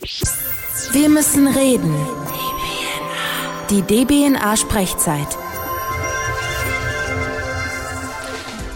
Wir müssen reden. Die DBNA-Sprechzeit.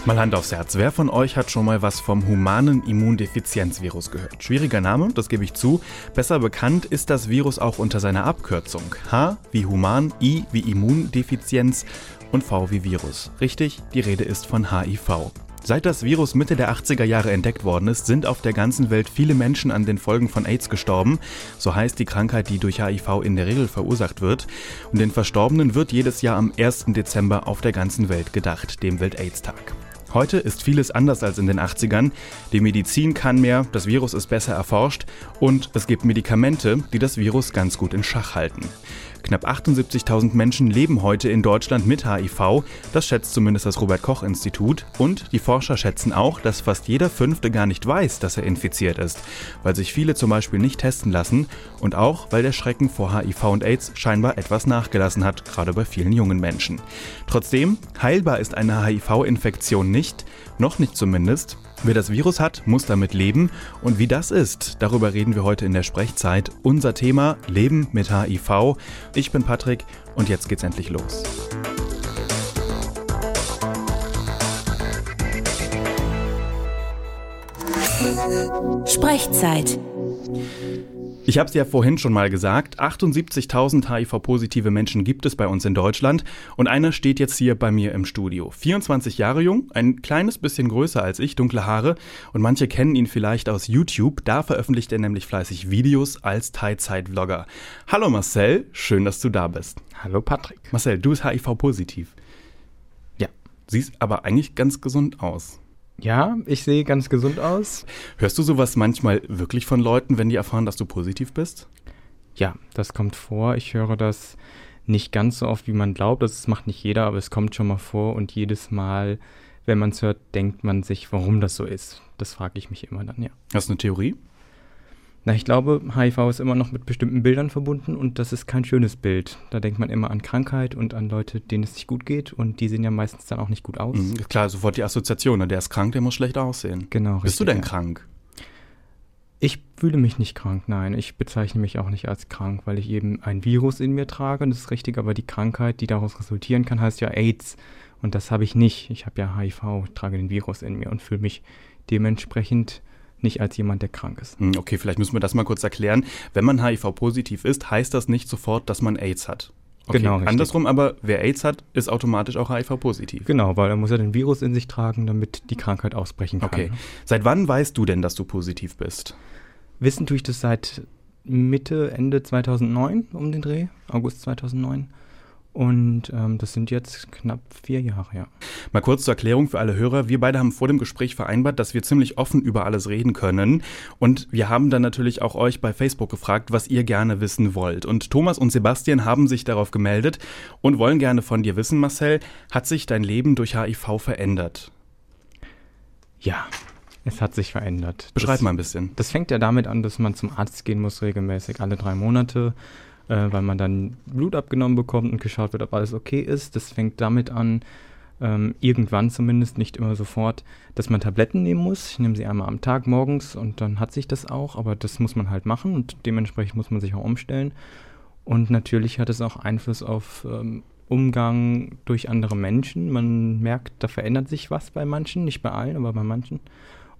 Mal Hand aufs Herz. Wer von euch hat schon mal was vom humanen Immundefizienzvirus gehört? Schwieriger Name, das gebe ich zu. Besser bekannt ist das Virus auch unter seiner Abkürzung. H wie human, I wie Immundefizienz und V wie Virus. Richtig, die Rede ist von HIV. Seit das Virus Mitte der 80er Jahre entdeckt worden ist, sind auf der ganzen Welt viele Menschen an den Folgen von AIDS gestorben. So heißt die Krankheit, die durch HIV in der Regel verursacht wird. Und den Verstorbenen wird jedes Jahr am 1. Dezember auf der ganzen Welt gedacht, dem Welt-AIDS-Tag. Heute ist vieles anders als in den 80ern. Die Medizin kann mehr, das Virus ist besser erforscht und es gibt Medikamente, die das Virus ganz gut in Schach halten. Knapp 78.000 Menschen leben heute in Deutschland mit HIV, das schätzt zumindest das Robert Koch Institut. Und die Forscher schätzen auch, dass fast jeder Fünfte gar nicht weiß, dass er infiziert ist, weil sich viele zum Beispiel nicht testen lassen und auch, weil der Schrecken vor HIV und AIDS scheinbar etwas nachgelassen hat, gerade bei vielen jungen Menschen. Trotzdem, heilbar ist eine HIV-Infektion nicht, noch nicht zumindest. Wer das Virus hat, muss damit leben. Und wie das ist, darüber reden wir heute in der Sprechzeit. Unser Thema Leben mit HIV. Ich bin Patrick und jetzt geht's endlich los. Sprechzeit. Ich habe es ja vorhin schon mal gesagt, 78.000 HIV-positive Menschen gibt es bei uns in Deutschland und einer steht jetzt hier bei mir im Studio. 24 Jahre jung, ein kleines bisschen größer als ich, dunkle Haare und manche kennen ihn vielleicht aus YouTube. Da veröffentlicht er nämlich fleißig Videos als Teilzeit-Vlogger. Hallo Marcel, schön, dass du da bist. Hallo Patrick. Marcel, du bist HIV-positiv. Ja. Siehst aber eigentlich ganz gesund aus. Ja, ich sehe ganz gesund aus. Hörst du sowas manchmal wirklich von Leuten, wenn die erfahren, dass du positiv bist? Ja, das kommt vor. Ich höre das nicht ganz so oft, wie man glaubt. Das macht nicht jeder, aber es kommt schon mal vor. Und jedes Mal, wenn man es hört, denkt man sich, warum das so ist. Das frage ich mich immer dann, ja. Hast du eine Theorie? Na, ich glaube, HIV ist immer noch mit bestimmten Bildern verbunden und das ist kein schönes Bild. Da denkt man immer an Krankheit und an Leute, denen es nicht gut geht und die sehen ja meistens dann auch nicht gut aus. Mhm, klar, sofort die Assoziation. Ne? Der ist krank, der muss schlecht aussehen. Genau. Bist richtig, du denn ja. krank? Ich fühle mich nicht krank, nein. Ich bezeichne mich auch nicht als krank, weil ich eben ein Virus in mir trage, das ist richtig, aber die Krankheit, die daraus resultieren kann, heißt ja AIDS. Und das habe ich nicht. Ich habe ja HIV, trage den Virus in mir und fühle mich dementsprechend nicht als jemand, der krank ist. Hm, Okay, vielleicht müssen wir das mal kurz erklären. Wenn man HIV-positiv ist, heißt das nicht sofort, dass man AIDS hat. Okay, Genau, richtig. Andersrum aber, wer AIDS hat, ist automatisch auch HIV-positiv. Genau, weil er muss ja den Virus in sich tragen, damit die Krankheit ausbrechen kann. Okay. Seit wann weißt du denn, dass du positiv bist? Wissen tue ich das seit Mitte, Ende 2009 um den Dreh, August 2009. Und ähm, das sind jetzt knapp vier Jahre, ja. Mal kurz zur Erklärung für alle Hörer. Wir beide haben vor dem Gespräch vereinbart, dass wir ziemlich offen über alles reden können. Und wir haben dann natürlich auch euch bei Facebook gefragt, was ihr gerne wissen wollt. Und Thomas und Sebastian haben sich darauf gemeldet und wollen gerne von dir wissen, Marcel, hat sich dein Leben durch HIV verändert? Ja, es hat sich verändert. Beschreib das, mal ein bisschen. Das fängt ja damit an, dass man zum Arzt gehen muss, regelmäßig alle drei Monate, äh, weil man dann Blut abgenommen bekommt und geschaut wird, ob alles okay ist. Das fängt damit an, ähm, irgendwann zumindest, nicht immer sofort, dass man Tabletten nehmen muss. Ich nehme sie einmal am Tag morgens und dann hat sich das auch, aber das muss man halt machen und dementsprechend muss man sich auch umstellen. Und natürlich hat es auch Einfluss auf ähm, Umgang durch andere Menschen. Man merkt, da verändert sich was bei manchen, nicht bei allen, aber bei manchen.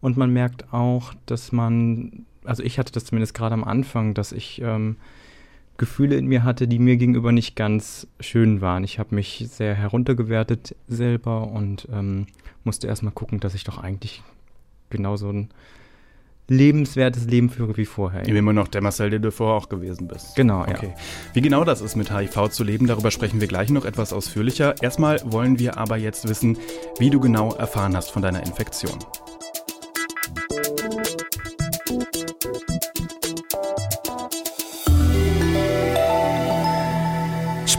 Und man merkt auch, dass man, also ich hatte das zumindest gerade am Anfang, dass ich ähm, Gefühle in mir hatte, die mir gegenüber nicht ganz schön waren. Ich habe mich sehr heruntergewertet selber und ähm, musste erstmal gucken, dass ich doch eigentlich genauso ein lebenswertes Leben führe wie vorher. Ich bin immer noch der Marcel, der du vorher auch gewesen bist. Genau, ja. Okay. Wie genau das ist, mit HIV zu leben, darüber sprechen wir gleich noch etwas ausführlicher. Erstmal wollen wir aber jetzt wissen, wie du genau erfahren hast von deiner Infektion.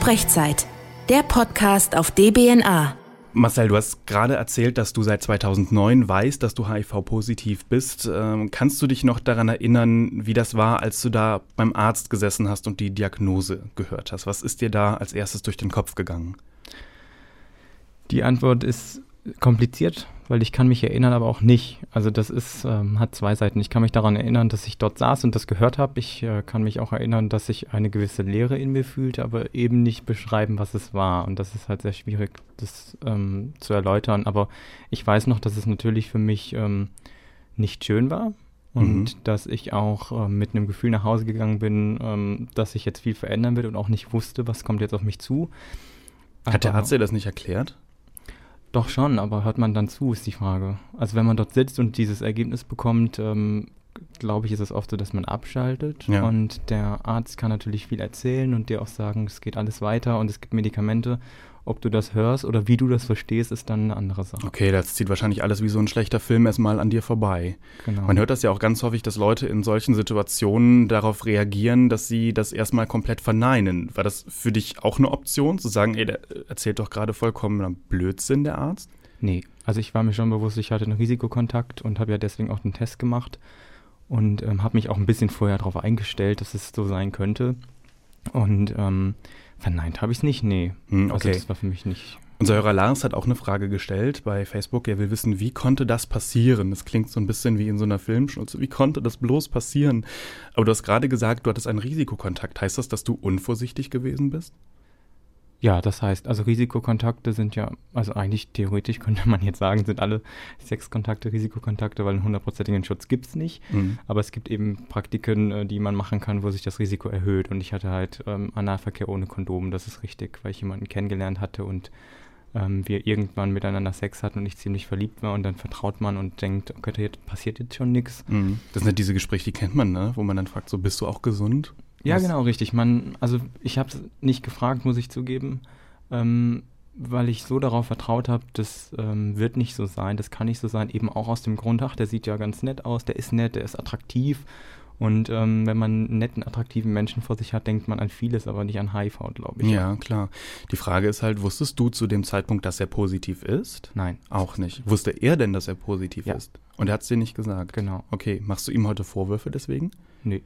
Sprechzeit. Der Podcast auf DBNA. Marcel, du hast gerade erzählt, dass du seit 2009 weißt, dass du HIV-positiv bist. Ähm, kannst du dich noch daran erinnern, wie das war, als du da beim Arzt gesessen hast und die Diagnose gehört hast? Was ist dir da als erstes durch den Kopf gegangen? Die Antwort ist kompliziert, weil ich kann mich erinnern, aber auch nicht. Also das ist, ähm, hat zwei Seiten. Ich kann mich daran erinnern, dass ich dort saß und das gehört habe. Ich äh, kann mich auch erinnern, dass ich eine gewisse Leere in mir fühlte, aber eben nicht beschreiben, was es war. Und das ist halt sehr schwierig, das ähm, zu erläutern. Aber ich weiß noch, dass es natürlich für mich ähm, nicht schön war. Und mhm. dass ich auch äh, mit einem Gefühl nach Hause gegangen bin, ähm, dass sich jetzt viel verändern wird und auch nicht wusste, was kommt jetzt auf mich zu. Hat der Arzt dir das nicht erklärt? Doch schon, aber hört man dann zu, ist die Frage. Also wenn man dort sitzt und dieses Ergebnis bekommt, ähm, glaube ich, ist es oft so, dass man abschaltet. Ja. Und der Arzt kann natürlich viel erzählen und dir auch sagen, es geht alles weiter und es gibt Medikamente. Ob du das hörst oder wie du das verstehst, ist dann eine andere Sache. Okay, das zieht wahrscheinlich alles wie so ein schlechter Film erstmal an dir vorbei. Genau. Man hört das ja auch ganz häufig, dass Leute in solchen Situationen darauf reagieren, dass sie das erstmal komplett verneinen. War das für dich auch eine Option, zu sagen, ey, der erzählt doch gerade vollkommen Blödsinn, der Arzt? Nee, also ich war mir schon bewusst, ich hatte einen Risikokontakt und habe ja deswegen auch den Test gemacht und ähm, habe mich auch ein bisschen vorher darauf eingestellt, dass es so sein könnte. Und ähm, Verneint habe ich es nicht, nee. Hm, also okay. Also das war für mich nicht. Unser Hörer Lars hat auch eine Frage gestellt bei Facebook. Er will wissen, wie konnte das passieren? Das klingt so ein bisschen wie in so einer Filmschnulze. Wie konnte das bloß passieren? Aber du hast gerade gesagt, du hattest einen Risikokontakt. Heißt das, dass du unvorsichtig gewesen bist? Ja, das heißt, also Risikokontakte sind ja, also eigentlich theoretisch könnte man jetzt sagen, sind alle Sexkontakte Risikokontakte, weil einen hundertprozentigen Schutz gibt es nicht. Mhm. Aber es gibt eben Praktiken, äh, die man machen kann, wo sich das Risiko erhöht. Und ich hatte halt ähm, Analverkehr ohne Kondom, das ist richtig, weil ich jemanden kennengelernt hatte und ähm, wir irgendwann miteinander Sex hatten und ich ziemlich verliebt war und dann vertraut man und denkt, okay, jetzt passiert jetzt schon nichts. Mhm. Das sind diese Gespräche, die kennt man, ne? wo man dann fragt, so bist du auch gesund? Ja, genau, richtig. Man, also ich habe es nicht gefragt, muss ich zugeben, ähm, weil ich so darauf vertraut habe, das ähm, wird nicht so sein, das kann nicht so sein, eben auch aus dem Grund, ach, der sieht ja ganz nett aus, der ist nett, der ist attraktiv. Und ähm, wenn man einen netten, attraktiven Menschen vor sich hat, denkt man an vieles, aber nicht an HIV, glaube ich. Ja, klar. Die Frage ist halt, wusstest du zu dem Zeitpunkt, dass er positiv ist? Nein. Auch nicht. Wusste er denn, dass er positiv ja. ist? Und er hat es dir nicht gesagt? Genau. Okay, machst du ihm heute Vorwürfe deswegen? Nee.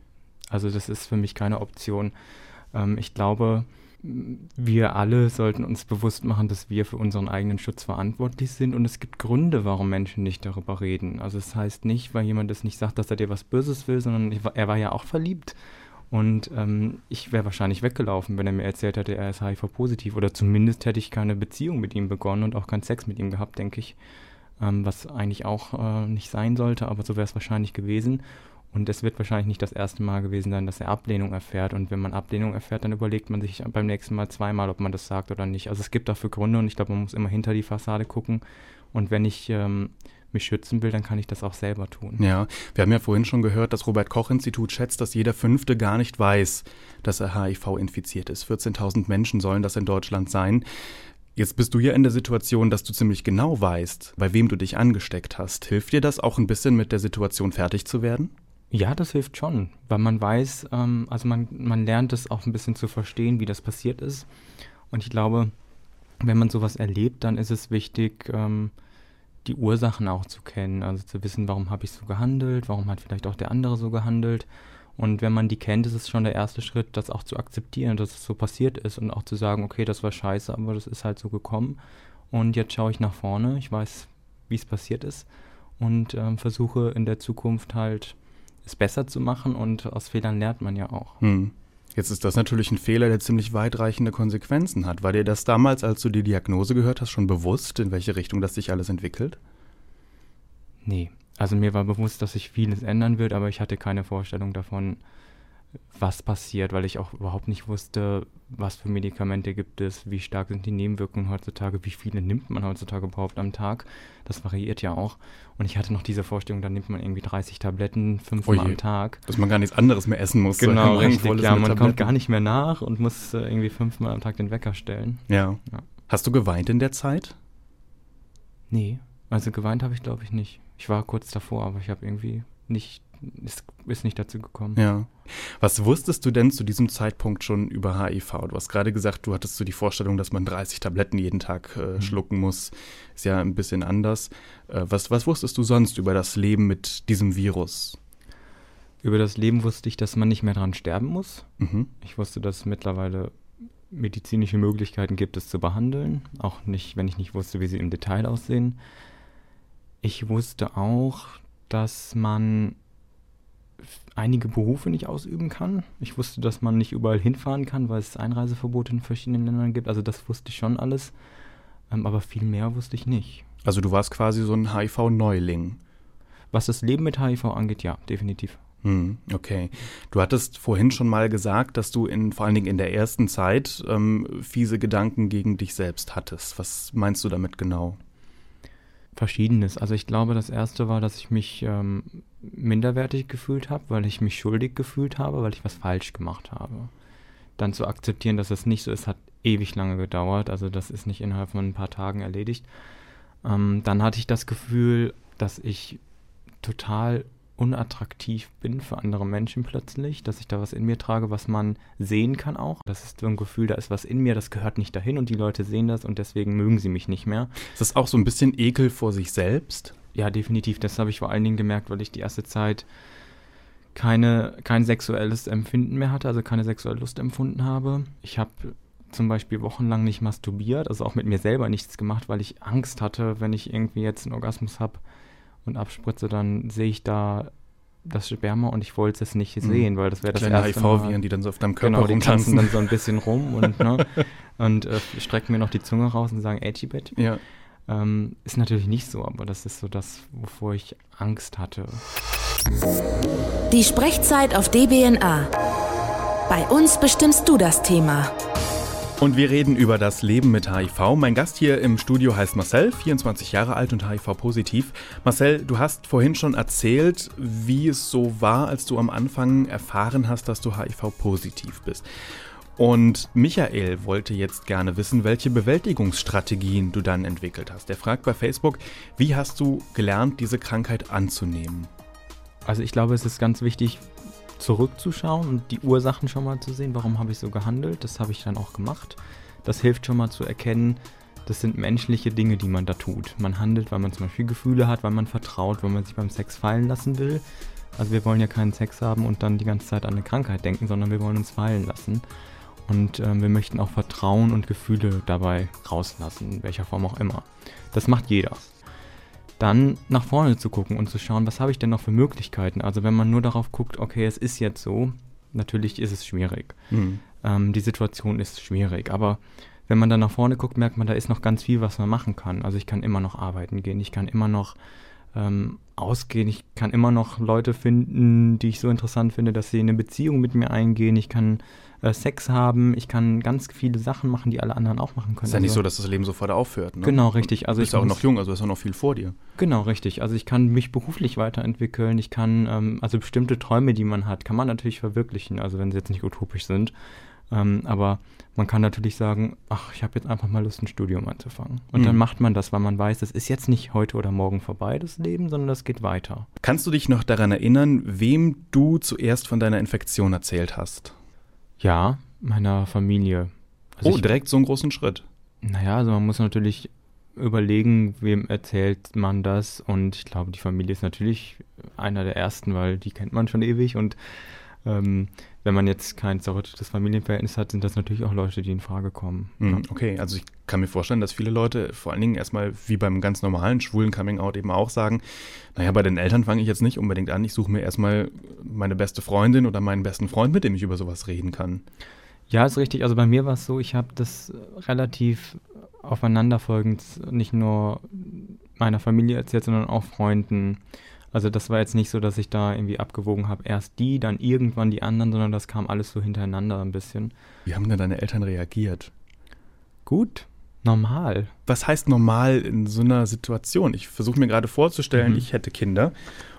Also das ist für mich keine Option. Ähm, ich glaube, wir alle sollten uns bewusst machen, dass wir für unseren eigenen Schutz verantwortlich sind und es gibt Gründe, warum Menschen nicht darüber reden. Also es das heißt nicht, weil jemand es nicht sagt, dass er dir was Böses will, sondern er war ja auch verliebt. Und ähm, ich wäre wahrscheinlich weggelaufen, wenn er mir erzählt hätte, er ist HIV-positiv. Oder zumindest hätte ich keine Beziehung mit ihm begonnen und auch keinen Sex mit ihm gehabt, denke ich. Ähm, was eigentlich auch äh, nicht sein sollte, aber so wäre es wahrscheinlich gewesen. Und es wird wahrscheinlich nicht das erste Mal gewesen sein, dass er Ablehnung erfährt. Und wenn man Ablehnung erfährt, dann überlegt man sich beim nächsten Mal zweimal, ob man das sagt oder nicht. Also es gibt dafür Gründe und ich glaube, man muss immer hinter die Fassade gucken. Und wenn ich ähm, mich schützen will, dann kann ich das auch selber tun. Ja, wir haben ja vorhin schon gehört, das Robert-Koch-Institut schätzt, dass jeder Fünfte gar nicht weiß, dass er HIV infiziert ist. 14.000 Menschen sollen das in Deutschland sein. Jetzt bist du ja in der Situation, dass du ziemlich genau weißt, bei wem du dich angesteckt hast. Hilft dir das auch ein bisschen mit der Situation fertig zu werden? Ja, das hilft schon, weil man weiß, ähm, also man, man lernt es auch ein bisschen zu verstehen, wie das passiert ist. Und ich glaube, wenn man sowas erlebt, dann ist es wichtig, ähm, die Ursachen auch zu kennen. Also zu wissen, warum habe ich so gehandelt, warum hat vielleicht auch der andere so gehandelt. Und wenn man die kennt, ist es schon der erste Schritt, das auch zu akzeptieren, dass es so passiert ist und auch zu sagen, okay, das war scheiße, aber das ist halt so gekommen. Und jetzt schaue ich nach vorne, ich weiß, wie es passiert ist und ähm, versuche in der Zukunft halt es besser zu machen und aus Fehlern lernt man ja auch. Hm. Jetzt ist das natürlich ein Fehler, der ziemlich weitreichende Konsequenzen hat. War dir das damals, als du die Diagnose gehört hast, schon bewusst, in welche Richtung das sich alles entwickelt? Nee. Also mir war bewusst, dass sich vieles ändern wird, aber ich hatte keine Vorstellung davon, was passiert, weil ich auch überhaupt nicht wusste, was für Medikamente gibt es, wie stark sind die Nebenwirkungen heutzutage, wie viele nimmt man heutzutage überhaupt am Tag. Das variiert ja auch. Und ich hatte noch diese Vorstellung, da nimmt man irgendwie 30 Tabletten fünfmal am Tag. Dass man gar nichts anderes mehr essen muss. Genau, richtig. Ja, man Tabletten. kommt gar nicht mehr nach und muss äh, irgendwie fünfmal am Tag den Wecker stellen. Ja. ja. Hast du geweint in der Zeit? Nee, also geweint habe ich glaube ich nicht. Ich war kurz davor, aber ich habe irgendwie nicht ist, ist nicht dazu gekommen. Ja. Was wusstest du denn zu diesem Zeitpunkt schon über HIV? Du hast gerade gesagt, du hattest so die Vorstellung, dass man 30 Tabletten jeden Tag äh, mhm. schlucken muss. Ist ja ein bisschen anders. Äh, was, was wusstest du sonst über das Leben mit diesem Virus? Über das Leben wusste ich, dass man nicht mehr dran sterben muss. Mhm. Ich wusste, dass mittlerweile medizinische Möglichkeiten gibt, es zu behandeln. Auch nicht, wenn ich nicht wusste, wie sie im Detail aussehen. Ich wusste auch, dass man einige Berufe nicht ausüben kann. Ich wusste, dass man nicht überall hinfahren kann, weil es Einreiseverbote in verschiedenen Ländern gibt. Also das wusste ich schon alles. Ähm, aber viel mehr wusste ich nicht. Also du warst quasi so ein HIV-Neuling. Was das Leben mit HIV angeht, ja, definitiv. Hm, okay. Du hattest vorhin schon mal gesagt, dass du in, vor allen Dingen in der ersten Zeit ähm, fiese Gedanken gegen dich selbst hattest. Was meinst du damit genau? Verschiedenes. Also ich glaube, das erste war, dass ich mich ähm, minderwertig gefühlt habe, weil ich mich schuldig gefühlt habe, weil ich was falsch gemacht habe. Dann zu akzeptieren, dass es nicht so ist, hat ewig lange gedauert. Also das ist nicht innerhalb von ein paar Tagen erledigt. Ähm, dann hatte ich das Gefühl, dass ich total unattraktiv bin für andere Menschen plötzlich, dass ich da was in mir trage, was man sehen kann auch. Das ist so ein Gefühl, da ist was in mir, das gehört nicht dahin und die Leute sehen das und deswegen mögen sie mich nicht mehr. Ist das auch so ein bisschen Ekel vor sich selbst? Ja, definitiv. Das habe ich vor allen Dingen gemerkt, weil ich die erste Zeit keine, kein sexuelles Empfinden mehr hatte, also keine sexuelle Lust empfunden habe. Ich habe zum Beispiel wochenlang nicht masturbiert, also auch mit mir selber nichts gemacht, weil ich Angst hatte, wenn ich irgendwie jetzt einen Orgasmus habe, und abspritze, dann sehe ich da das Sperma und ich wollte es nicht mhm. sehen, weil das wäre das Kleine erste HIV-Viren, die dann so auf deinem Körper genau, die tanzen dann so ein bisschen rum und, ne, und äh, strecken mir noch die Zunge raus und sagen Edgy-Bet. Ja. Ähm, ist natürlich nicht so, aber das ist so das, wovor ich Angst hatte. Die Sprechzeit auf DBNA. Bei uns bestimmst du das Thema. Und wir reden über das Leben mit HIV. Mein Gast hier im Studio heißt Marcel, 24 Jahre alt und HIV-positiv. Marcel, du hast vorhin schon erzählt, wie es so war, als du am Anfang erfahren hast, dass du HIV-positiv bist. Und Michael wollte jetzt gerne wissen, welche Bewältigungsstrategien du dann entwickelt hast. Er fragt bei Facebook, wie hast du gelernt, diese Krankheit anzunehmen? Also ich glaube, es ist ganz wichtig, zurückzuschauen und die Ursachen schon mal zu sehen, warum habe ich so gehandelt. Das habe ich dann auch gemacht. Das hilft schon mal zu erkennen, das sind menschliche Dinge, die man da tut. Man handelt, weil man zum Beispiel Gefühle hat, weil man vertraut, weil man sich beim Sex fallen lassen will. Also wir wollen ja keinen Sex haben und dann die ganze Zeit an eine Krankheit denken, sondern wir wollen uns fallen lassen. Und äh, wir möchten auch Vertrauen und Gefühle dabei rauslassen, in welcher Form auch immer. Das macht jeder dann nach vorne zu gucken und zu schauen, was habe ich denn noch für Möglichkeiten. Also wenn man nur darauf guckt, okay, es ist jetzt so, natürlich ist es schwierig. Mhm. Ähm, die Situation ist schwierig, aber wenn man dann nach vorne guckt, merkt man, da ist noch ganz viel, was man machen kann. Also ich kann immer noch arbeiten gehen, ich kann immer noch ähm, ausgehen, ich kann immer noch Leute finden, die ich so interessant finde, dass sie eine Beziehung mit mir eingehen, ich kann äh, Sex haben, ich kann ganz viele Sachen machen, die alle anderen auch machen können. Ist ja nicht also, so, dass das Leben sofort aufhört. Ne? Genau, richtig. Also du bist ich auch noch jung, also ist auch noch viel vor dir. Genau, richtig. Also ich kann mich beruflich weiterentwickeln, ich kann, ähm, also bestimmte Träume, die man hat, kann man natürlich verwirklichen, also wenn sie jetzt nicht utopisch sind. Ähm, aber man kann natürlich sagen, ach, ich habe jetzt einfach mal Lust, ein Studium anzufangen. Und mhm. dann macht man das, weil man weiß, es ist jetzt nicht heute oder morgen vorbei, das Leben, sondern das geht weiter. Kannst du dich noch daran erinnern, wem du zuerst von deiner Infektion erzählt hast? Ja, meiner Familie. Also oh, ich, direkt so einen großen Schritt. Naja, also man muss natürlich überlegen, wem erzählt man das. Und ich glaube, die Familie ist natürlich einer der ersten, weil die kennt man schon ewig. Und ähm, wenn man jetzt kein zerrüttetes Familienverhältnis hat, sind das natürlich auch Leute, die in Frage kommen. Mhm, okay, also ich kann mir vorstellen, dass viele Leute vor allen Dingen erstmal wie beim ganz normalen schwulen Coming-out eben auch sagen, naja, bei den Eltern fange ich jetzt nicht unbedingt an, ich suche mir erstmal meine beste Freundin oder meinen besten Freund, mit dem ich über sowas reden kann. Ja, ist richtig. Also bei mir war es so, ich habe das relativ aufeinanderfolgend nicht nur meiner Familie erzählt, sondern auch Freunden. Also das war jetzt nicht so, dass ich da irgendwie abgewogen habe, erst die, dann irgendwann die anderen, sondern das kam alles so hintereinander ein bisschen. Wie haben denn deine Eltern reagiert? Gut, normal. Was heißt normal in so einer Situation? Ich versuche mir gerade vorzustellen, mhm. ich hätte Kinder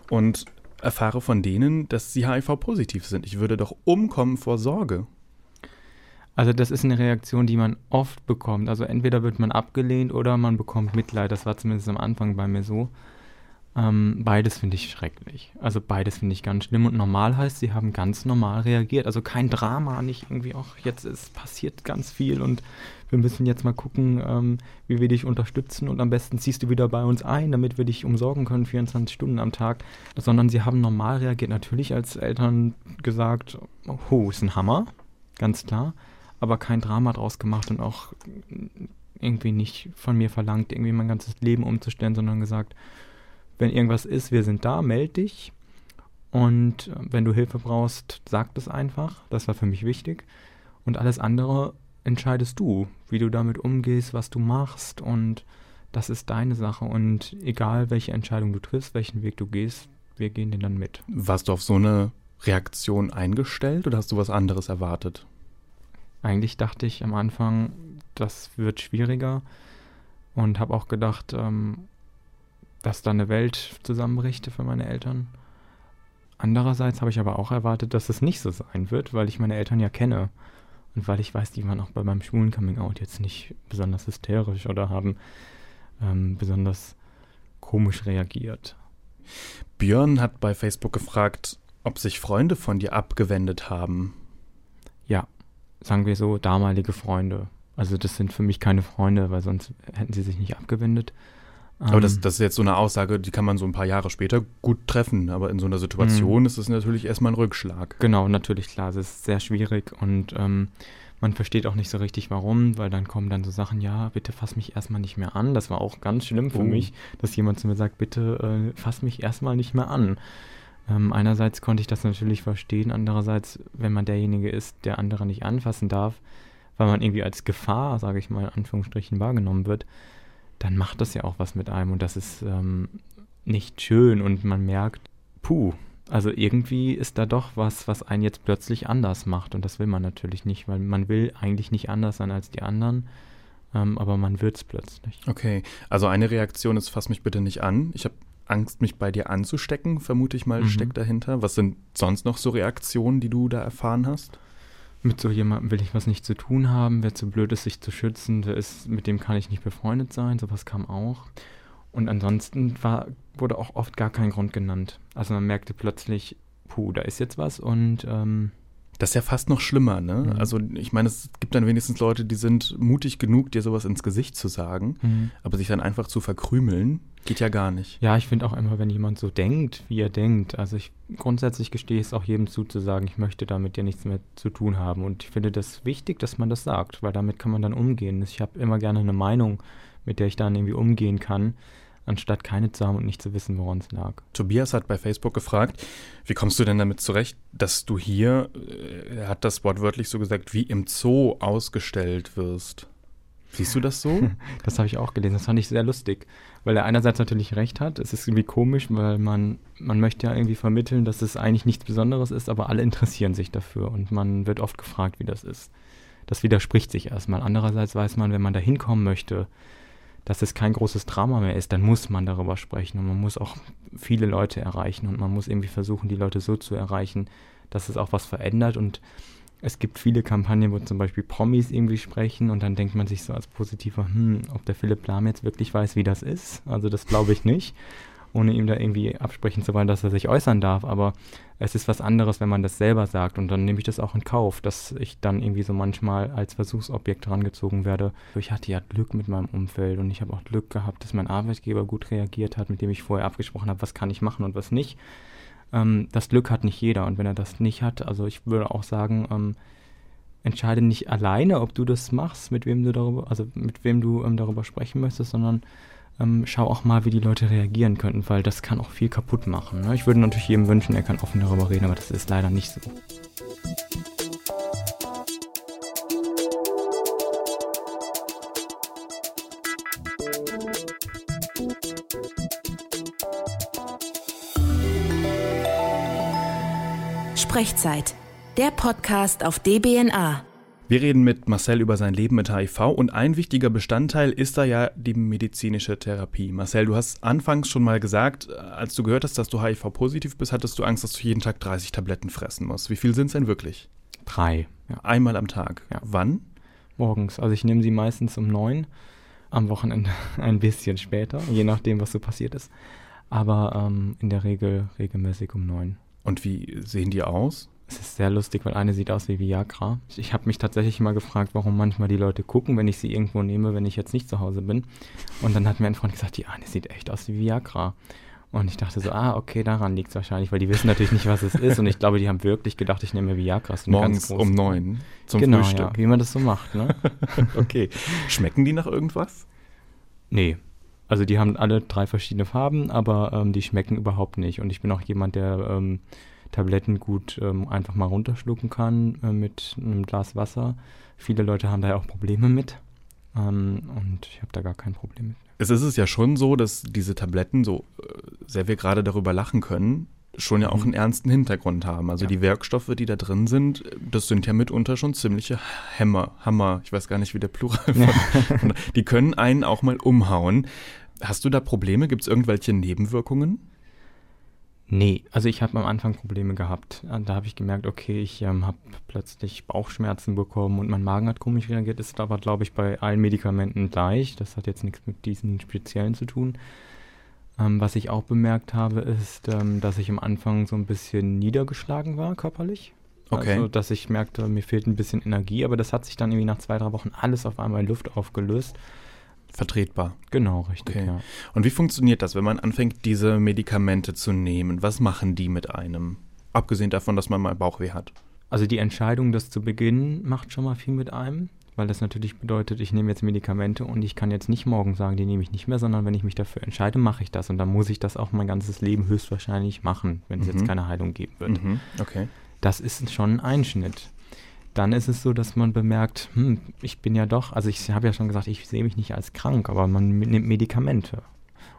und erfahre von denen, dass sie HIV-positiv sind. Ich würde doch umkommen vor Sorge. Also das ist eine Reaktion, die man oft bekommt. Also entweder wird man abgelehnt oder man bekommt Mitleid. Das war zumindest am Anfang bei mir so. Ähm, beides finde ich schrecklich. Also beides finde ich ganz schlimm. Und normal heißt, sie haben ganz normal reagiert. Also kein Drama, nicht irgendwie, ach, jetzt ist passiert ganz viel und wir müssen jetzt mal gucken, ähm, wie wir dich unterstützen und am besten ziehst du wieder bei uns ein, damit wir dich umsorgen können, 24 Stunden am Tag. Sondern sie haben normal reagiert. Natürlich als Eltern gesagt, oh, ist ein Hammer, ganz klar. aber kein Drama draus gemacht und auch irgendwie nicht von mir verlangt, irgendwie mein ganzes Leben umzustellen, sondern gesagt, wenn irgendwas ist, wir sind da, melde dich. Und äh, wenn du Hilfe brauchst, sag das einfach. Das war für mich wichtig. Und alles andere entscheidest du, wie du damit umgehst, was du machst. Und das ist deine Sache. Und egal, welche Entscheidung du triffst, welchen Weg du gehst, wir gehen den dann mit. Warst du auf so eine Reaktion eingestellt oder hast du was anderes erwartet? Eigentlich dachte ich am Anfang, das wird schwieriger und habe auch gedacht, ähm, dass da eine Welt zusammenbricht für meine Eltern. Andererseits habe ich aber auch erwartet, dass es nicht so sein wird, weil ich meine Eltern ja kenne und weil ich weiß, die waren auch bei meinem schwulen Coming Out jetzt nicht besonders hysterisch oder haben ähm, besonders komisch reagiert. Björn hat bei Facebook gefragt, ob sich Freunde von dir abgewendet haben. Ja, sagen wir so, damalige Freunde. Also das sind für mich keine Freunde, weil sonst hätten sie sich nicht abgewendet. Aber das, ähm, das ist jetzt so eine Aussage, die kann man so ein paar Jahre später gut treffen. Aber in so einer Situation mhm. ist es natürlich erstmal ein Rückschlag. Genau, natürlich, klar. Es ist sehr schwierig und ähm, man versteht auch nicht so richtig warum, weil dann kommen dann so Sachen, ja, bitte fass mich erstmal nicht mehr an. Das war auch ganz schlimm für oh. mich, dass jemand zu mir sagt, bitte äh, fass mich erstmal nicht mehr an. Ähm, einerseits konnte ich das natürlich verstehen, andererseits, wenn man derjenige ist, der andere nicht anfassen darf, weil man irgendwie als Gefahr, sage ich mal, in Anführungsstrichen wahrgenommen wird, dann macht das ja auch was mit einem und das ist ähm, nicht schön und man merkt, puh, also irgendwie ist da doch was, was einen jetzt plötzlich anders macht und das will man natürlich nicht, weil man will eigentlich nicht anders sein als die anderen, ähm, aber man wird es plötzlich. Okay, also eine Reaktion ist, fass mich bitte nicht an. Ich habe Angst, mich bei dir anzustecken, vermute ich mal, mhm. steckt dahinter. Was sind sonst noch so Reaktionen, die du da erfahren hast? Mit so jemandem will ich was nicht zu tun haben. Wer zu blöd ist, sich zu schützen, der ist, mit dem kann ich nicht befreundet sein. Sowas kam auch. Und ansonsten war, wurde auch oft gar kein Grund genannt. Also man merkte plötzlich, puh, da ist jetzt was und ähm, das ist ja fast noch schlimmer, ne? Mhm. Also ich meine, es gibt dann wenigstens Leute, die sind mutig genug, dir sowas ins Gesicht zu sagen, mhm. aber sich dann einfach zu verkrümeln, geht ja gar nicht. Ja, ich finde auch immer, wenn jemand so denkt, wie er denkt, also ich grundsätzlich gestehe es auch jedem zu, zu sagen, ich möchte damit ja nichts mehr zu tun haben. Und ich finde das wichtig, dass man das sagt, weil damit kann man dann umgehen. Ich habe immer gerne eine Meinung, mit der ich dann irgendwie umgehen kann anstatt keine zu haben und nicht zu wissen, woran es lag. Tobias hat bei Facebook gefragt, wie kommst du denn damit zurecht, dass du hier, äh, er hat das wortwörtlich so gesagt, wie im Zoo ausgestellt wirst? Siehst du das so? Das habe ich auch gelesen. Das fand ich sehr lustig, weil er einerseits natürlich recht hat. Es ist irgendwie komisch, weil man, man möchte ja irgendwie vermitteln, dass es eigentlich nichts Besonderes ist, aber alle interessieren sich dafür und man wird oft gefragt, wie das ist. Das widerspricht sich erstmal. Andererseits weiß man, wenn man da hinkommen möchte, dass es kein großes Drama mehr ist, dann muss man darüber sprechen und man muss auch viele Leute erreichen und man muss irgendwie versuchen, die Leute so zu erreichen, dass es auch was verändert und es gibt viele Kampagnen, wo zum Beispiel Promis irgendwie sprechen und dann denkt man sich so als positiver, hm, ob der Philipp Lahm jetzt wirklich weiß, wie das ist. Also das glaube ich nicht ohne ihm da irgendwie absprechen zu wollen, dass er sich äußern darf. Aber es ist was anderes, wenn man das selber sagt. Und dann nehme ich das auch in Kauf, dass ich dann irgendwie so manchmal als Versuchsobjekt herangezogen werde. Ich hatte ja Glück mit meinem Umfeld und ich habe auch Glück gehabt, dass mein Arbeitgeber gut reagiert hat, mit dem ich vorher abgesprochen habe, was kann ich machen und was nicht. Ähm, das Glück hat nicht jeder. Und wenn er das nicht hat, also ich würde auch sagen, ähm, entscheide nicht alleine, ob du das machst, mit wem du darüber, also mit wem du ähm, darüber sprechen möchtest, sondern ähm, schau auch mal, wie die Leute reagieren könnten, weil das kann auch viel kaputt machen. Ne? Ich würde natürlich jedem wünschen, er kann offen darüber reden, aber das ist leider nicht so. Sprechzeit, der Podcast auf DBNA. Wir reden mit Marcel über sein Leben mit HIV und ein wichtiger Bestandteil ist da ja die medizinische Therapie. Marcel, du hast anfangs schon mal gesagt, als du gehört hast, dass du HIV-positiv bist, hattest du Angst, dass du jeden Tag 30 Tabletten fressen musst. Wie viel sind es denn wirklich? Drei. Ja. Einmal am Tag. Ja. Wann? Morgens. Also ich nehme sie meistens um neun, am Wochenende ein bisschen später, je nachdem, was so passiert ist. Aber ähm, in der Regel regelmäßig um neun. Und wie sehen die aus? Es ist sehr lustig, weil eine sieht aus wie Viagra. Ich habe mich tatsächlich mal gefragt, warum manchmal die Leute gucken, wenn ich sie irgendwo nehme, wenn ich jetzt nicht zu Hause bin. Und dann hat mir ein Freund gesagt, die eine sieht echt aus wie Viagra. Und ich dachte so, ah, okay, daran liegt es wahrscheinlich, weil die wissen natürlich nicht, was es ist. Und ich glaube, die haben wirklich gedacht, ich nehme Viagra. Morgens um neun zum genau, Frühstück. Ja, wie man das so macht. Ne? okay. Schmecken die nach irgendwas? Nee. Also die haben alle drei verschiedene Farben, aber ähm, die schmecken überhaupt nicht. Und ich bin auch jemand, der ähm, Tabletten gut ähm, einfach mal runterschlucken kann äh, mit einem Glas Wasser. Viele Leute haben da ja auch Probleme mit. Ähm, und ich habe da gar kein Problem mit. Es ist es ja schon so, dass diese Tabletten, so äh, sehr wir gerade darüber lachen können, schon ja auch mhm. einen ernsten Hintergrund haben. Also ja. die Werkstoffe, die da drin sind, das sind ja mitunter schon ziemliche Hämmer, Hammer, ich weiß gar nicht, wie der Plural von, die können einen auch mal umhauen. Hast du da Probleme? Gibt es irgendwelche Nebenwirkungen? Nee, also ich habe am Anfang Probleme gehabt. Da habe ich gemerkt, okay, ich ähm, habe plötzlich Bauchschmerzen bekommen und mein Magen hat komisch reagiert. Ist aber, glaube ich, bei allen Medikamenten gleich. Das hat jetzt nichts mit diesen speziellen zu tun. Ähm, was ich auch bemerkt habe, ist, ähm, dass ich am Anfang so ein bisschen niedergeschlagen war körperlich. Okay. Also, dass ich merkte, mir fehlt ein bisschen Energie, aber das hat sich dann irgendwie nach zwei, drei Wochen alles auf einmal in Luft aufgelöst vertretbar. Genau, richtig. Okay. Ja. Und wie funktioniert das, wenn man anfängt, diese Medikamente zu nehmen? Was machen die mit einem? Abgesehen davon, dass man mal Bauchweh hat. Also die Entscheidung, das zu beginnen, macht schon mal viel mit einem, weil das natürlich bedeutet, ich nehme jetzt Medikamente und ich kann jetzt nicht morgen sagen, die nehme ich nicht mehr, sondern wenn ich mich dafür entscheide, mache ich das und dann muss ich das auch mein ganzes Leben höchstwahrscheinlich machen, wenn es mhm. jetzt keine Heilung geben wird. Mhm. Okay. Das ist schon ein Einschnitt dann ist es so, dass man bemerkt, hm, ich bin ja doch, also ich habe ja schon gesagt, ich sehe mich nicht als krank, aber man nimmt Medikamente.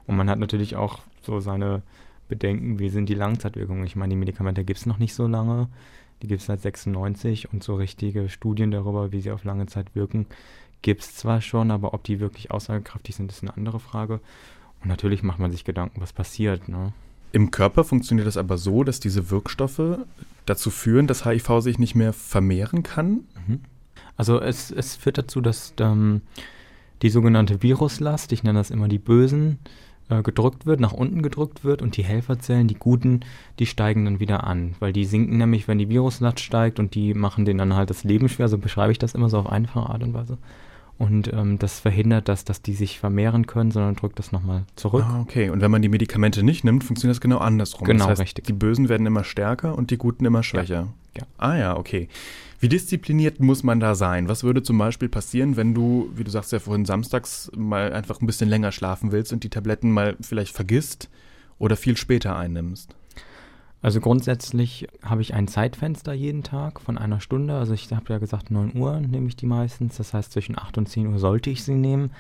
Und man hat natürlich auch so seine Bedenken, wie sind die Langzeitwirkungen. Ich meine, die Medikamente gibt es noch nicht so lange, die gibt es seit 96 und so richtige Studien darüber, wie sie auf lange Zeit wirken, gibt es zwar schon, aber ob die wirklich aussagekräftig sind, ist eine andere Frage. Und natürlich macht man sich Gedanken, was passiert. Ne? Im Körper funktioniert das aber so, dass diese Wirkstoffe dazu führen, dass HIV sich nicht mehr vermehren kann? Mhm. Also es, es führt dazu, dass ähm, die sogenannte Viruslast, ich nenne das immer die Bösen, äh, gedrückt wird, nach unten gedrückt wird und die Helferzellen, die Guten, die steigen dann wieder an, weil die sinken nämlich, wenn die Viruslast steigt und die machen denen dann halt das Leben schwer, so beschreibe ich das immer so auf einfache Art und Weise. Und ähm, das verhindert das, dass die sich vermehren können, sondern drückt das nochmal zurück. Ah, okay. Und wenn man die Medikamente nicht nimmt, funktioniert das genau andersrum. Genau, das heißt, richtig. Die Bösen werden immer stärker und die Guten immer schwächer. Ja. ja. Ah ja, okay. Wie diszipliniert muss man da sein? Was würde zum Beispiel passieren, wenn du, wie du sagst ja vorhin, samstags mal einfach ein bisschen länger schlafen willst und die Tabletten mal vielleicht vergisst oder viel später einnimmst? Also grundsätzlich habe ich ein Zeitfenster jeden Tag von einer Stunde. Also ich habe ja gesagt, 9 Uhr nehme ich die meistens. Das heißt, zwischen 8 und 10 Uhr sollte ich sie nehmen.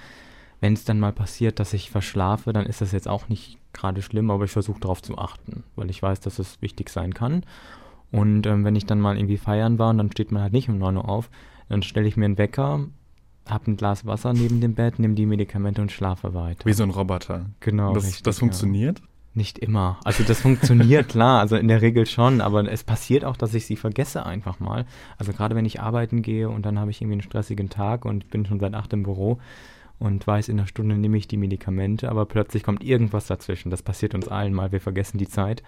Wenn es dann mal passiert, dass ich verschlafe, dann ist das jetzt auch nicht gerade schlimm, aber ich versuche darauf zu achten, weil ich weiß, dass es wichtig sein kann. Und ähm, wenn ich dann mal irgendwie feiern war und dann steht man halt nicht um 9 Uhr auf, dann stelle ich mir einen Wecker, habe ein Glas Wasser neben dem Bett, nehme die Medikamente und schlafe weiter. Wie so ein Roboter. Genau. Das, richtig, das funktioniert? Ja. Nicht immer. Also das funktioniert klar, also in der Regel schon, aber es passiert auch, dass ich sie vergesse einfach mal. Also gerade wenn ich arbeiten gehe und dann habe ich irgendwie einen stressigen Tag und bin schon seit acht im Büro und weiß, in einer Stunde nehme ich die Medikamente, aber plötzlich kommt irgendwas dazwischen. Das passiert uns allen mal, wir vergessen die Zeit.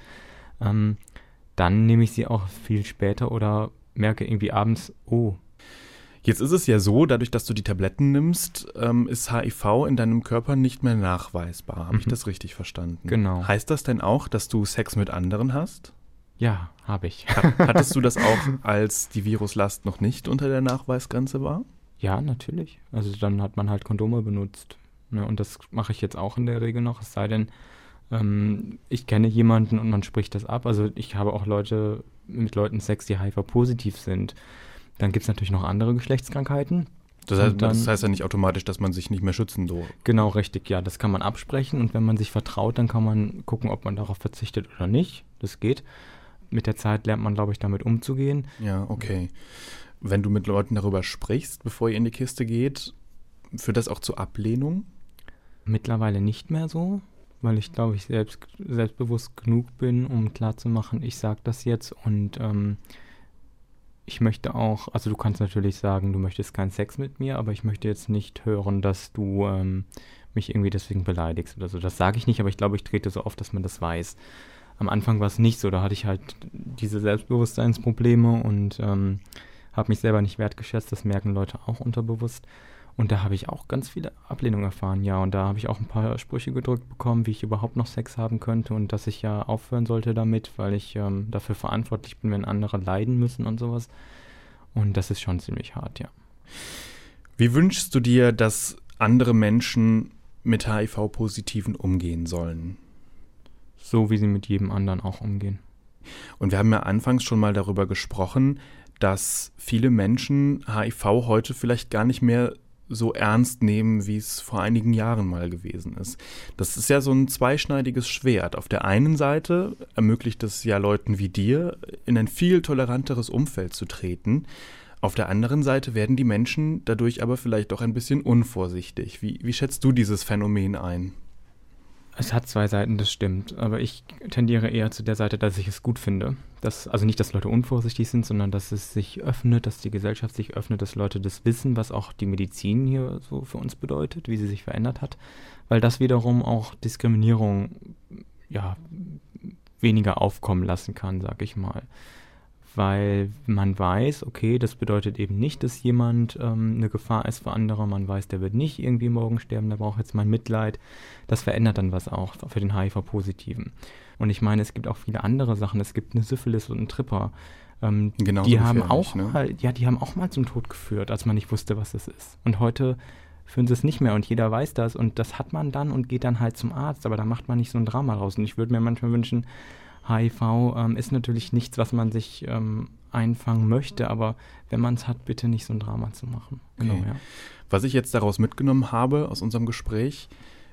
Ähm, dann nehme ich sie auch viel später oder merke irgendwie abends, oh, Jetzt ist es ja so, dadurch, dass du die Tabletten nimmst, ähm, ist HIV in deinem Körper nicht mehr nachweisbar. Habe mhm. ich das richtig verstanden? Genau. Heißt das denn auch, dass du Sex mit anderen hast? Ja, habe ich. Hattest du das auch, als die Viruslast noch nicht unter der Nachweisgrenze war? Ja, natürlich. Also dann hat man halt Kondome benutzt. Ne? Und das mache ich jetzt auch in der Regel noch, es sei denn, ähm, ich kenne jemanden und man spricht das ab. Also ich habe auch Leute mit Leuten Sex, die HIV-positiv sind. Dann gibt es natürlich noch andere Geschlechtskrankheiten. Das heißt, dann, das heißt, ja nicht automatisch, dass man sich nicht mehr schützen soll. Genau, richtig, ja. Das kann man absprechen und wenn man sich vertraut, dann kann man gucken, ob man darauf verzichtet oder nicht. Das geht. Mit der Zeit lernt man, glaube ich, damit umzugehen. Ja, okay. Wenn du mit Leuten darüber sprichst, bevor ihr in die Kiste geht, führt das auch zur Ablehnung? Mittlerweile nicht mehr so, weil ich, glaube ich, selbst, selbstbewusst genug bin, um klarzumachen, ich sage das jetzt und ähm, ich möchte auch, also du kannst natürlich sagen, du möchtest keinen Sex mit mir, aber ich möchte jetzt nicht hören, dass du ähm, mich irgendwie deswegen beleidigst oder so. Das sage ich nicht, aber ich glaube, ich trete so oft, dass man das weiß. Am Anfang war es nicht so, da hatte ich halt diese Selbstbewusstseinsprobleme und ähm, habe mich selber nicht wertgeschätzt. Das merken Leute auch unterbewusst. Und da habe ich auch ganz viele Ablehnungen erfahren, ja. Und da habe ich auch ein paar Sprüche gedrückt bekommen, wie ich überhaupt noch Sex haben könnte und dass ich ja aufhören sollte damit, weil ich ähm, dafür verantwortlich bin, wenn andere leiden müssen und sowas. Und das ist schon ziemlich hart, ja. Wie wünschst du dir, dass andere Menschen mit HIV-Positiven umgehen sollen? So wie sie mit jedem anderen auch umgehen. Und wir haben ja anfangs schon mal darüber gesprochen, dass viele Menschen HIV heute vielleicht gar nicht mehr so ernst nehmen, wie es vor einigen Jahren mal gewesen ist. Das ist ja so ein zweischneidiges Schwert. Auf der einen Seite ermöglicht es ja Leuten wie dir, in ein viel toleranteres Umfeld zu treten. Auf der anderen Seite werden die Menschen dadurch aber vielleicht auch ein bisschen unvorsichtig. Wie, wie schätzt du dieses Phänomen ein? Es hat zwei Seiten, das stimmt. Aber ich tendiere eher zu der Seite, dass ich es gut finde. Dass, also nicht, dass Leute unvorsichtig sind, sondern dass es sich öffnet, dass die Gesellschaft sich öffnet, dass Leute das wissen, was auch die Medizin hier so für uns bedeutet, wie sie sich verändert hat. Weil das wiederum auch Diskriminierung ja, weniger aufkommen lassen kann, sag ich mal weil man weiß, okay, das bedeutet eben nicht, dass jemand ähm, eine Gefahr ist für andere. Man weiß, der wird nicht irgendwie morgen sterben, der braucht jetzt mein Mitleid. Das verändert dann was auch für den HIV-Positiven. Und ich meine, es gibt auch viele andere Sachen. Es gibt eine Syphilis und einen Tripper. Ähm, genau die haben auch ne? halt, ja, die haben auch mal zum Tod geführt, als man nicht wusste, was es ist. Und heute führen sie es nicht mehr und jeder weiß das und das hat man dann und geht dann halt zum Arzt, aber da macht man nicht so ein Drama raus. Und ich würde mir manchmal wünschen, HIV ähm, ist natürlich nichts, was man sich ähm, einfangen möchte, aber wenn man es hat, bitte nicht so ein Drama zu machen. Genau, okay. ja. Was ich jetzt daraus mitgenommen habe aus unserem Gespräch,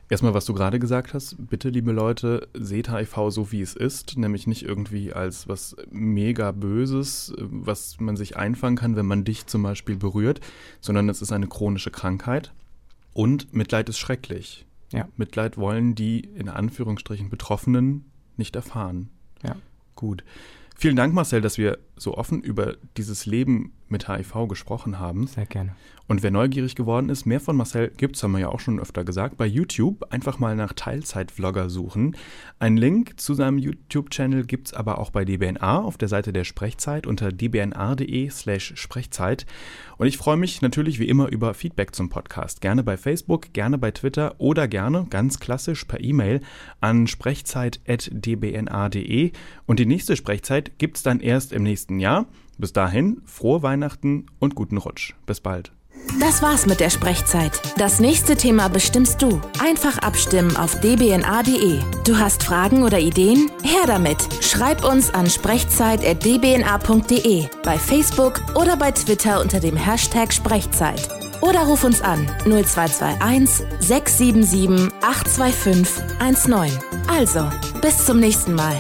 erstmal, was du gerade gesagt hast, bitte, liebe Leute, seht HIV so, wie es ist, nämlich nicht irgendwie als was mega Böses, was man sich einfangen kann, wenn man dich zum Beispiel berührt, sondern es ist eine chronische Krankheit. Und Mitleid ist schrecklich. Ja. Mitleid wollen die in Anführungsstrichen Betroffenen nicht erfahren. Ja. Gut. Vielen Dank, Marcel, dass wir so offen über dieses Leben mit HIV gesprochen haben. Sehr gerne. Und wer neugierig geworden ist, mehr von Marcel gibt's, haben wir ja auch schon öfter gesagt, bei YouTube einfach mal nach Teilzeitvlogger suchen. Ein Link zu seinem YouTube-Channel gibt's aber auch bei DBNA auf der Seite der Sprechzeit unter dbna.de slash Sprechzeit. Und ich freue mich natürlich wie immer über Feedback zum Podcast. Gerne bei Facebook, gerne bei Twitter oder gerne, ganz klassisch, per E-Mail an sprechzeit.dbna.de. Und die nächste Sprechzeit gibt's dann erst im nächsten Jahr. Bis dahin, frohe Weihnachten und guten Rutsch. Bis bald. Das war's mit der Sprechzeit. Das nächste Thema bestimmst du. Einfach abstimmen auf dbna.de. Du hast Fragen oder Ideen? Her damit. Schreib uns an sprechzeit.dbna.de, bei Facebook oder bei Twitter unter dem Hashtag Sprechzeit. Oder ruf uns an 0221 677 825 19. Also, bis zum nächsten Mal.